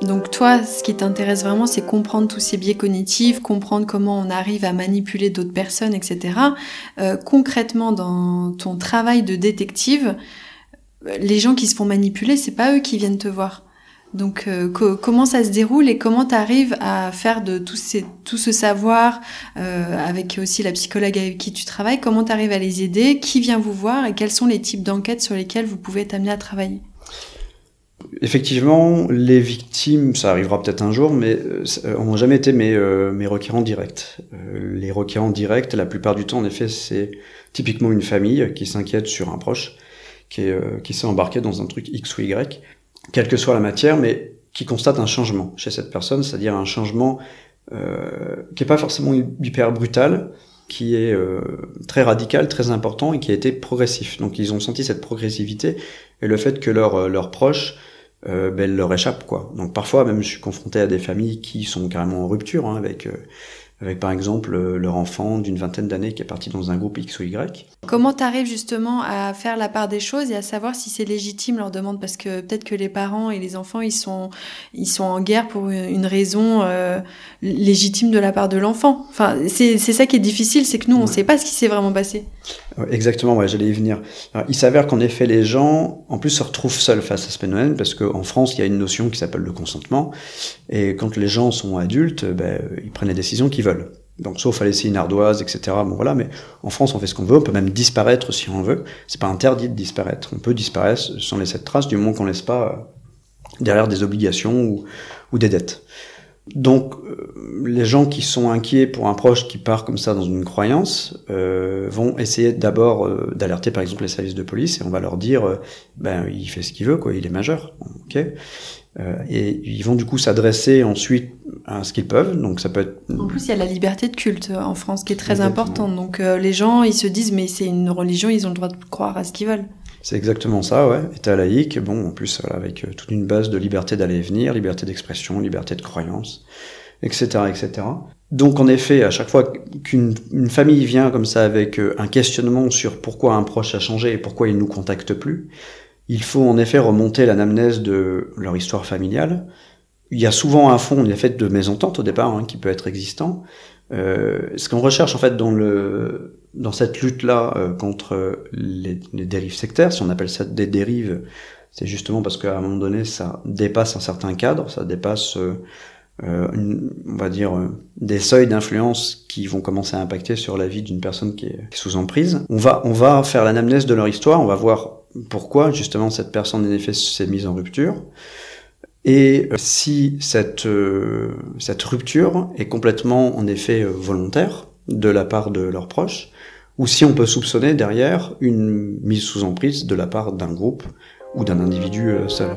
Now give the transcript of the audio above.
Donc toi, ce qui t'intéresse vraiment, c'est comprendre tous ces biais cognitifs, comprendre comment on arrive à manipuler d'autres personnes, etc. Euh, concrètement, dans ton travail de détective, les gens qui se font manipuler, c'est pas eux qui viennent te voir. Donc euh, comment ça se déroule et comment tu arrives à faire de tout, ce savoir euh, avec aussi la psychologue avec qui tu travailles, comment tu arrives à les aider, qui vient vous voir et quels sont les types d'enquêtes sur lesquelles vous pouvez amené à travailler? Effectivement, les victimes, ça arrivera peut-être un jour, mais euh, n'ont jamais été mes, euh, mes requérants directs. Euh, les requérants directs, la plupart du temps, en effet, c'est typiquement une famille qui s'inquiète sur un proche, qui, est, qui s'est embarqué dans un truc X ou Y, quelle que soit la matière, mais qui constate un changement chez cette personne, c'est-à-dire un changement euh, qui n'est pas forcément hyper brutal, qui est euh, très radical, très important et qui a été progressif. Donc ils ont senti cette progressivité et le fait que leurs leurs proches euh, ben, leur échappe quoi. Donc parfois même je suis confronté à des familles qui sont carrément en rupture hein, avec euh, avec par exemple euh, leur enfant d'une vingtaine d'années qui est parti dans un groupe X ou Y. Comment tu arrives justement à faire la part des choses et à savoir si c'est légitime leur demande? Parce que peut-être que les parents et les enfants, ils sont, ils sont en guerre pour une raison euh, légitime de la part de l'enfant. Enfin, c'est ça qui est difficile, c'est que nous, on ne sait pas ce qui s'est vraiment passé. Exactement, ouais, j'allais y venir. Il s'avère qu'en effet, les gens, en plus, se retrouvent seuls face à ce phénomène, parce qu'en France, il y a une notion qui s'appelle le consentement, et quand les gens sont adultes, ben, ils prennent les décisions qu'ils veulent. Donc, sauf à laisser une ardoise, etc. Bon, voilà, mais en France, on fait ce qu'on veut, on peut même disparaître si on veut. C'est pas interdit de disparaître. On peut disparaître sans laisser de traces, du moment qu'on laisse pas euh, derrière des obligations ou des dettes. Donc, euh, les gens qui sont inquiets pour un proche qui part comme ça dans une croyance euh, vont essayer d'abord euh, d'alerter, par exemple, les services de police et on va leur dire, euh, ben, il fait ce qu'il veut, quoi, il est majeur, ok. et ils vont du coup s'adresser ensuite à ce qu'ils peuvent. Donc, ça peut être. En plus, il y a la liberté de culte en France qui est très importante. Donc, les gens, ils se disent, mais c'est une religion, ils ont le droit de croire à ce qu'ils veulent. C'est exactement ça, ouais. État laïque, bon, en plus, avec euh, toute une base de liberté d'aller et venir, liberté d'expression, liberté de croyance, etc., etc. Donc, en effet, à chaque fois qu'une famille vient comme ça avec euh, un questionnement sur pourquoi un proche a changé et pourquoi il nous contacte plus, il faut en effet remonter l'anamnèse de leur histoire familiale. Il y a souvent un fond, en effet, de mésentente au départ, hein, qui peut être existant. Euh, ce qu'on recherche, en fait, dans le, dans cette lutte-là euh, contre les, les, dérives sectaires, si on appelle ça des dérives, c'est justement parce qu'à un moment donné, ça dépasse un certain cadre, ça dépasse, euh, euh une, on va dire, euh, des seuils d'influence qui vont commencer à impacter sur la vie d'une personne qui est, sous emprise. On va, on va faire l'anamnèse de leur histoire, on va voir pourquoi justement cette personne en effet s'est mise en rupture. Et si cette, cette rupture est complètement en effet volontaire de la part de leurs proches, ou si on peut soupçonner derrière une mise sous emprise de la part d'un groupe ou d'un individu euh, seul.